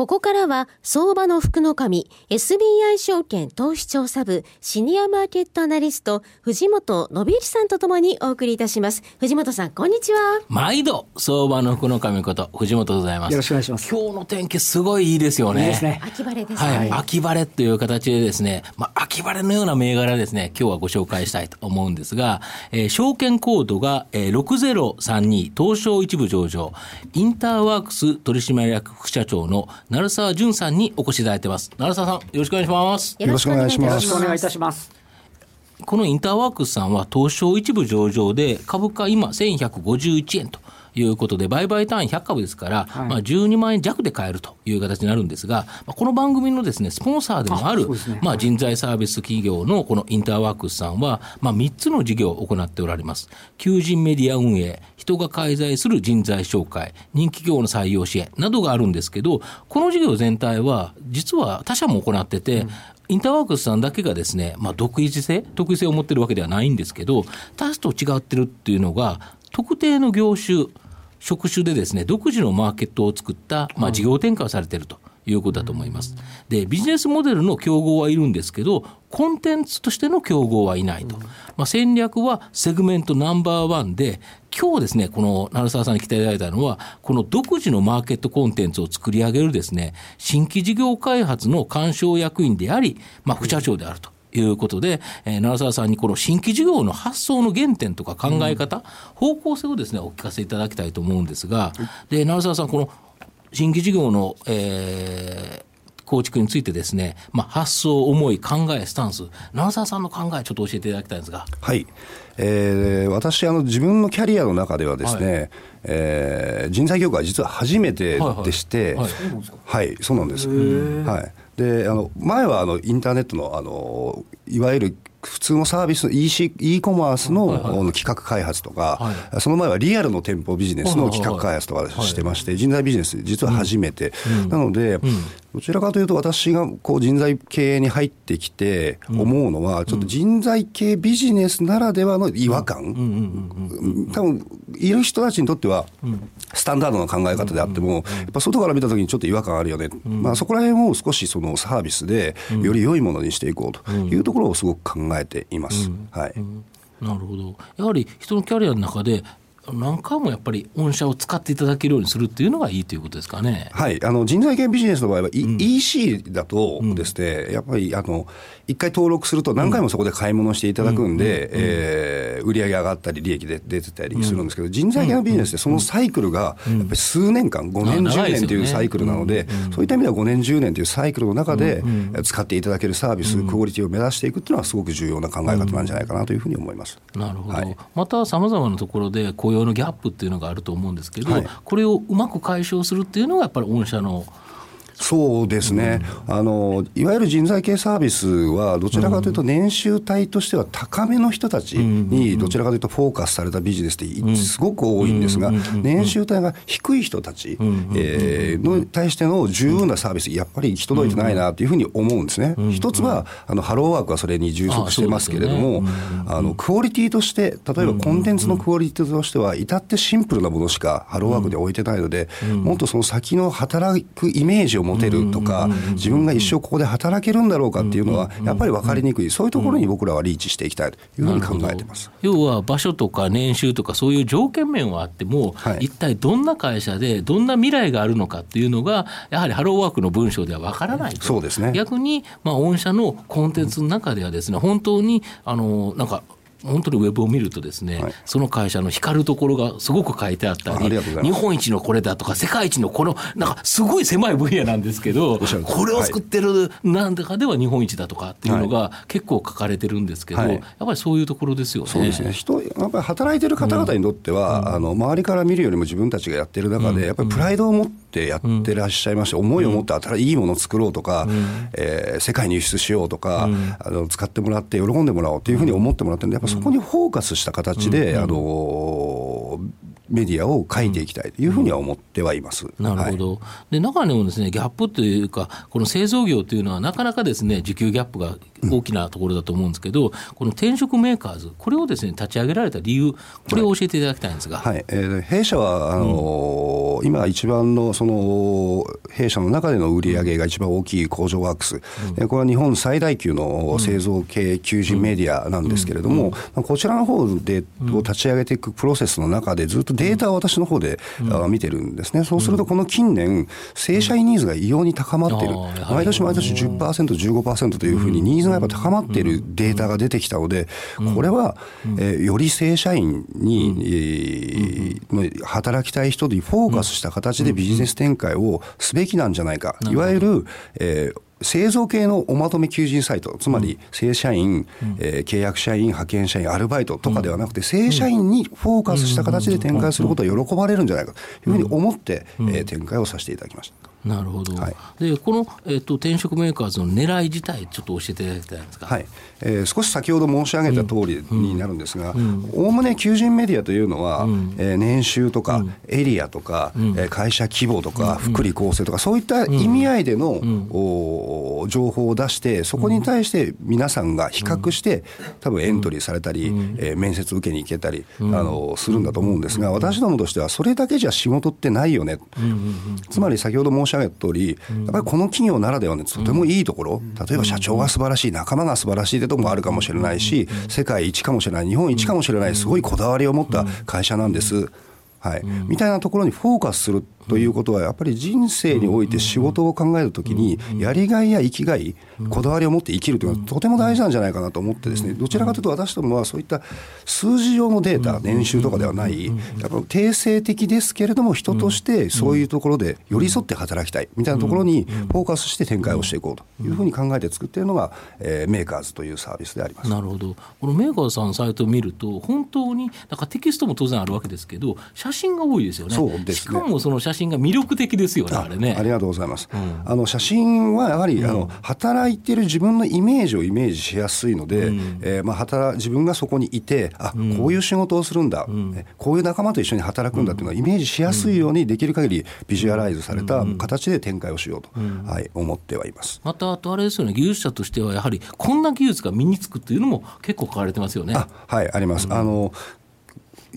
ここからは、相場の福の神、SBI 証券投資調査部、シニアマーケットアナリスト、藤本信之さんとともにお送りいたします。藤本さん、こんにちは。毎度、相場の福の神こと、藤本でございます。よろしくお願いします。今日の天気すごいいいですよね。いいですね。秋晴れですね。はい。秋晴れという形でですね、まあ、秋晴れのような銘柄ですね、今日はご紹介したいと思うんですが、えー、証券コードが、えー、6032、東証一部上場、インターワークス取締役副社長の鳴沢淳さんにお越しいただいてます。奈良沢さん、よろしくお願いします。よろしくお願いします。よろしくお願いいたします。このインターワークスさんは東証一部上場で株価今1151円ということで、売買単位100株ですから、はい、まあ、12万円弱で買えるという形になるんですが、まあ、この番組のですね、スポンサーでもある、あね、まあ、人材サービス企業のこのインターワークスさんは、まあ、3つの事業を行っておられます。求人メディア運営、人が介在する人材紹介、人気企業の採用支援などがあるんですけど、この事業全体は、実は他社も行ってて、うん。インターワークスさんだけがですね、まあ、独自性、特異性を持ってるわけではないんですけど、他社と違ってるっていうのが、特定の業種、職種でですね、独自のマーケットを作った、まあ、事業展開をされていると。いうことだと思います。で、ビジネスモデルの競合はいるんですけど、コンテンツとしての競合はいないと。まあ、戦略はセグメントナンバーワンで、今日ですね、この鳴沢さんに来ていただいたのは、この独自のマーケットコンテンツを作り上げるですね、新規事業開発の干渉役員であり、まあ、副社長であると。いうことで、えー、奈良沢さんにこの新規事業の発想の原点とか考え方、うん、方向性をですね、お聞かせいただきたいと思うんですが、で、奈良沢さん、この新規事業の、えー、構築についてですね、まあ、発想、思い、考え、スタンス、奈沢さんの考え、ちょっと教えていただきたいんですが。はい。えー、私あの、自分のキャリアの中ではですね、はい、えー、人材業界、実は初めてでして、はい、はい。はい、そうなんです。はい、であの前はあのインターネットのあのいわゆる普通のサービス、EC、e コマースの,、企画開発とか、はい、その前はリアルの店舗ビジネスの企画開発とかしてまして、人材ビジネス、実は初めて。うん、なので、うん、どちらかというと、私がこう人材系に入ってきて思うのは、ちょっと人材系ビジネスならではの違和感、多分いる人たちにとっては、スタンダードな考え方であっても、やっぱ外から見たときにちょっと違和感あるよね、まあ、そこら辺を少しそのサービスでより良いものにしていこうというところをすごく考えています。はい、なるほど。やはり人のキャリアの中で何回もやっぱり御社を使っていただけるようにするっていうのがいいということですかね。はい、あの人材系ビジネスの場合は、うん、EC だとですね、うん、やっぱりあの一回登録すると何回もそこで買い物していただくんで、うん、えー、売り上げ上がったり利益で出てたりするんですけど、人材系のビジネスってそのサイクルがやっぱり数年間、5年10年というサイクルなので、そういった意味では5年10年というサイクルの中で使っていただけるサービス、クオリティを目指していくっていうのはすごく重要な考え方なんじゃないかなというふうに思います。なるほど。はい、またさまざまなところで雇用のギャップっていうのがあると思うんですけど、はい、これをうまく解消するっていうのがやっぱり御社のそうですね、うん、あのいわゆる人材系サービスは、どちらかというと、年収帯としては高めの人たちに、どちらかというとフォーカスされたビジネスってすごく多いんですが、年収帯が低い人たち、えー、の対しての十分なサービス、やっぱり行き届いてないなというふうに思うんですね。一つはあのハローワークはそれに充足してますけれども、あのクオリティとして、例えばコンテンツのクオリティとしては、至ってシンプルなものしかハローワークで置いてないので、もっとその先の働くイメージを持てるとか、自分が一生ここで働けるんだろうかっていうのは、やっぱり分かりにくい、そういうところに僕らはリーチしていきたいというふうに考えてます。要は場所とか年収とか、そういう条件面はあっても、はい、一体どんな会社で、どんな未来があるのかっていうのが、やはりハローワークの文章では分からないそうですね。逆に、まあ、御社のコンテンツの中ではですね、本当にあのなんか本当にウェブを見るとですね、はい、その会社の光るところがすごく書いてあったり、日本一のこれだとか、世界一のこの、なんかすごい狭い分野なんですけど、これを作ってるなんだかでは日本一だとかっていうのが結構書かれてるんですけど、はい、やっぱりそういうところですよね。そうですね。人、やっぱり働いてる方々にとっては、うん、あの周りから見るよりも自分たちがやってる中で、やっぱりプライドを持って、ってやってらっしゃいまして、うん、思いを持って新しいものを作ろうとか、うん、えー、世界に輸出しようとか、うん、あの使ってもらって喜んでもらおうというふうに思ってもらってるんでやっぱそこにフォーカスした形で、あのメディアを書いていきたいというふうには思ってはいます、うん、なるほど、はい、で中にもですねギャップというか、この製造業というのは、なかなかですね需給ギャップが大きなところだと思うんですけど、うん、この転職メーカーズ、これをですね立ち上げられた理由、これを教えていただきたいんですが、はい、はい、えー、弊社はあのーうん、今、一番のその弊社の中での売り上げが一番大きい工場ワークス、うん、これは日本最大級の製造系求人メディアなんですけれども、こちらの方でを立ち上げていくプロセスの中で、ずっとデータを私の方で、うん、見てるんですね、そうするとこの近年、正社員ニーズが異様に高まっている、毎年毎年10%、15%というふうにニーズがやっぱ高まっているデータが出てきたので、これは、えー、より正社員に、えー、働きたい人にフォーカスした形でビジネス展開をすべきなんじゃないか、いわゆる、えー、製造系のおまとめ求人サイト、つまり正社員、うん、えー、契約社員、派遣社員、アルバイトとかではなくて、正社員にフォーカスした形で展開することを喜ばれるんじゃないかというふうに思って、えー、展開をさせていただきました。なるほど、はい、でこの、えーと、転職メーカーズの狙い自体、ちょっと教えていただきたいんですか、はい。えー、少し先ほど申し上げた通りになるんですが、おおむね求人メディアというのは、うん、えー、年収とか、エリアとか、うん、えー、会社規模とか、福利厚生とか、そういった意味合いでの、お情報を出して、そこに対して皆さんが比較して、多分エントリーされたり、えー、面接受けに行けたり、あのするんだと思うんですが、私どもとしては、それだけじゃ仕事ってないよね、つまり先ほど申し上げた通り、やっぱりこの企業ならではのとてもいいところ、例えば社長が素晴らしい、仲間が素晴らしいってとこもあるかもしれないし、世界一かもしれない、日本一かもしれない、すごいこだわりを持った会社なんです。はい、みたいなところにフォーカスするということは、やっぱり人生において仕事を考えるときに、やりがいや生きがい、こだわりを持って生きるというのは、とても大事なんじゃないかなと思ってですね、どちらかというと私どもはそういった数字上のデータ、年収とかではない、やっぱ定性的ですけれども、人としてそういうところで寄り添って働きたいみたいなところにフォーカスして展開をしていこうというふうに考えて作っているのが、えー、メーカーズというサービスであります。なるほど、このメーカーズさんのサイトを見ると、本当になんかテキストも当然あるわけですけど、写真が多いですよね。そうですね。しかもその写真が魅力的ですよね、あれね。ありがとうございます。うん、あの写真はやはり、あの働いてる自分のイメージをイメージしやすいので、うん、えー、まあ働自分がそこにいて、あ、こういう仕事をするんだ、うん、こういう仲間と一緒に働くんだっていうのはイメージしやすいようにできる限りビジュアライズされた形で展開をしようと、はい、思ってはいます。またあとあれですよね、技術者としてはやはりこんな技術が身につくっていうのも結構書かれてますよね。はいあります。あの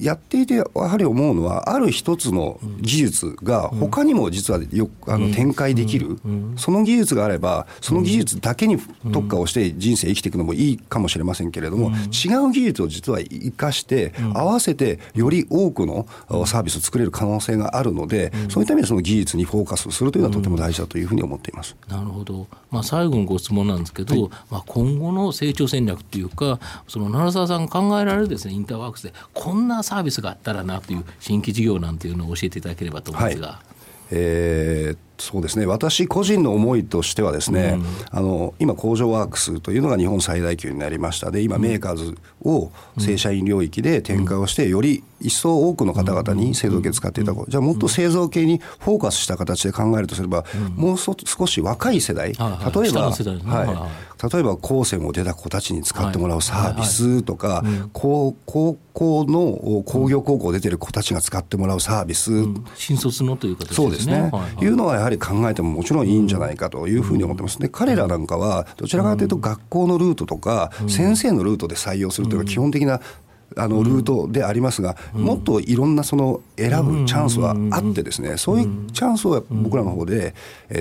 やっていてやはり思うのはある一つの技術が他にも実はよあの展開できる、その技術があればその技術だけに特化をして人生生きていくのもいいかもしれませんけれども、違う技術を実は生かして合わせてより多くのサービスを作れる可能性があるので、そういった意味でその技術にフォーカスするというのはとても大事だというふうに思っています。なるほど、まあ、最後のご質問なんですけど、はい、まあ、今後の成長戦略っていうかその奈良沢さん考えられるですねインターワークスでこんなサービスがあったらなという新規事業なんていうのを教えていただければと思うんですが。はいえーそうですね。私個人の思いとしてはですね、うん、あの今工場ワークスというのが日本最大級になりました。で今メーカーズを正社員領域で展開をしてより一層多くの方々に製造系使っていたじゃあもっと製造系にフォーカスした形で考えるとすれば、もう少し若い世代、例えば、はい。例えば高専を出た子たちに使ってもらうサービスとか、高校の工業高校を出てる子たちが使ってもらうサービス、新卒のという形ですね。そうですね、いうのはやはり考えてももちろんいいんじゃないかというふうに思ってます。で彼らなんかはどちらかというと学校のルートとか、先生のルートで採用するというのが基本的なあのルートでありますが、もっといろんなその選ぶチャンスはあってですね、そういうチャンスを僕らの方で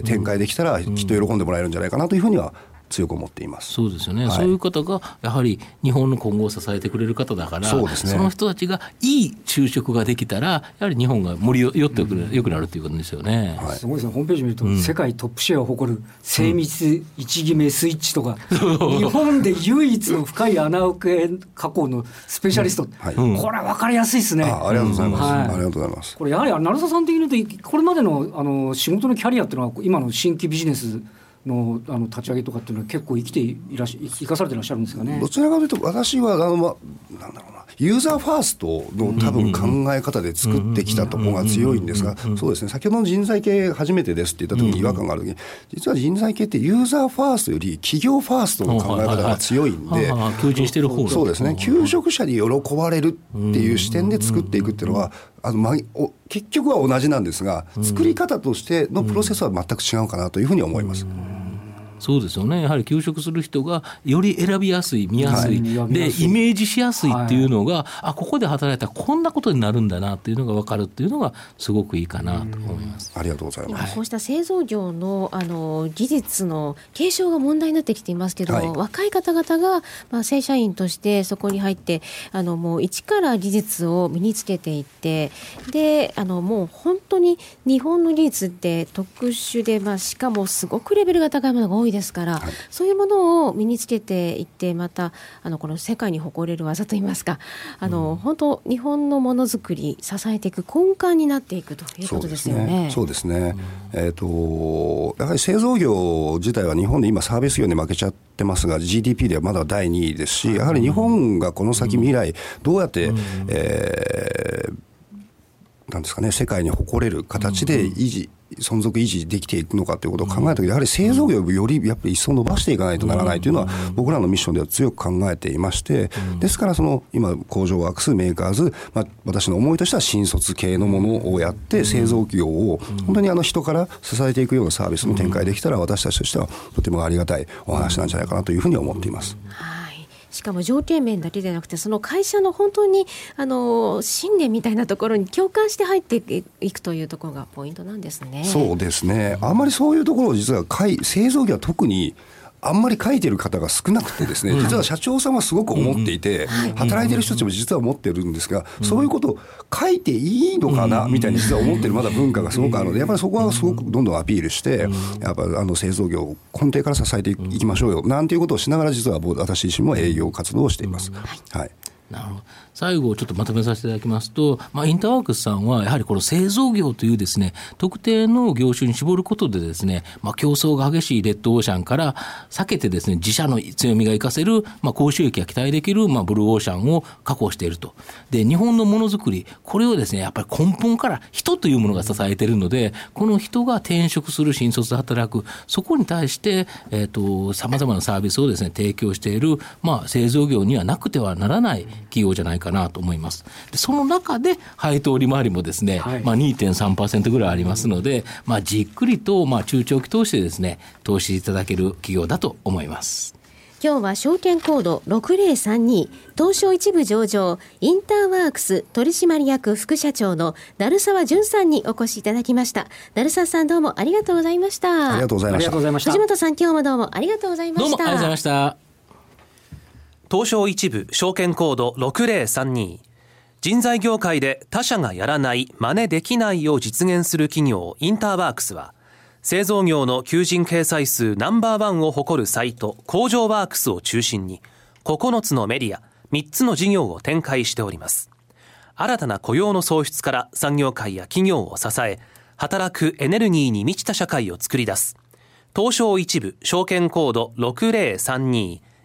展開できたらきっと喜んでもらえるんじゃないかなというふうには強く思っています。そうですよね、はい、そういう方がやはり日本の今後を支えてくれる方だからそうです、ね、その人たちがいい就職ができたらやはり日本が盛り寄ってくる、うん、よくなるということですよね、はい、すごいですね。ホームページ見ると、うん、世界トップシェアを誇る精密一決めスイッチとか、うん、日本で唯一の深い穴受け加工のスペシャリスト、はい、これは分かりやすいですね。あありがとうございます、はい、ありがとうございます。これやはり成田さん的に言うとこれまでのあの仕事のキャリアっていうのは今の新規ビジネスのあの立ち上げとかっていうのは結構生きていらし生かされていらっしゃるんですかね。どちらかというと私はあのまあなんだろうな。ユーザーファーストの多分考え方で作ってきたところが強いんですが、そうですね、先ほどの人材系初めてですって言った時に違和感がある時に、実は人材系ってユーザーファーストより企業ファーストの考え方が強いんで、求人してる方そうですね、求職者に喜ばれるっていう視点で作っていくっていうのは、あのまお結局は同じなんですが、作り方としてのプロセスは全く違うかなというふうに思います。そうですよね。やはり休職する人がより選びやすい見やすい、はい、でイメージしやすいっていうのが、はい、あここで働いたらこんなことになるんだなっていうのが分かるっていうのがすごくいいかなと思います。ありがとうございます。こうした製造業のあの技術の継承が問題になってきていますけど、はい、若い方々が、まあ、正社員としてそこに入ってあのもう一から技術を身につけていってであのもう本当に日本の技術って特殊で、まあ、しかもすごくレベルが高いものが多いですから、はい、そういうものを身につけていってまたあのこの世界に誇れる技といいますかあの、うん、本当日本のものづくり支えていく根幹になっていくということですよね。そうですね。すね。えっ、ー、とやはり製造業自体は日本で今サービス業に負けちゃってますが GDP ではまだ第2位ですしやはり日本がこの先未来どうやって、うん、えーなんですかね、世界に誇れる形で維持、存続維持できていくのかということを考えたとき、やはり製造業をよりやっぱり一層伸ばしていかないとならないというのは、僕らのミッションでは強く考えていまして、ですから、その今、工場ワークス、メーカーズ、まあ、私の思いとしては新卒系のものをやって、製造業を本当にあの人から支えていくようなサービスも展開できたら、私たちとしてはとてもありがたいお話なんじゃないかなというふうに思っています。しかも条件面だけでなくてその会社の本当にあの信念みたいなところに共感して入っていくというところがポイントなんですね。そうですねあんまりそういうところを実は製造業は特にあんまり書いてる方が少なくてですね、実は社長さんはすごく思っていて、働いてる人たちも実は思ってるんですが、そういうことを書いていいのかなみたいに実は思ってるまだ文化がすごくあるので、やっぱりそこはすごくどんどんアピールして、やっぱあの製造業を根底から支えていきましょうよ、なんていうことをしながら実は私自身も営業活動をしています。はい。なるほど最後ちょっとまとめさせていただきますと、まあ、インターワークスさんはやはりこの製造業というですね特定の業種に絞ることでですね、まあ、競争が激しいレッドオーシャンから避けてですね自社の強みが生かせる、まあ、高収益が期待できる、まあ、ブルーオーシャンを確保していると。で日本のものづくりこれをですねやっぱり根本から人というものが支えているのでこの人が転職する新卒で働くそこに対してさまざまなサービスをですね提供している、まあ、製造業にはなくてはならない企業じゃないかなと思います。でその中で配当利回りもですね、はい、まあ2.3%ぐらいありますので、まあじっくりとまあ中長期投資でですね投資いただける企業だと思います。今日は証券コード6032東証一部上場インターワークス取締役副社長の成沢淳さんにお越しいただきました。成沢さんどうもありがとうございました。ありがとうございました。藤本さん今日もどうもありがとうございました。どうもありがとうございました東証一部証券コード6032人材業界で他社がやらない真似できないを実現する企業インターワークスは製造業の求人掲載数ナンバーワンを誇るサイト工場ワークスを中心に9つのメディア3つの事業を展開しております。新たな雇用の創出から産業界や企業を支え働くエネルギーに満ちた社会を作り出す。東証一部証券コード6032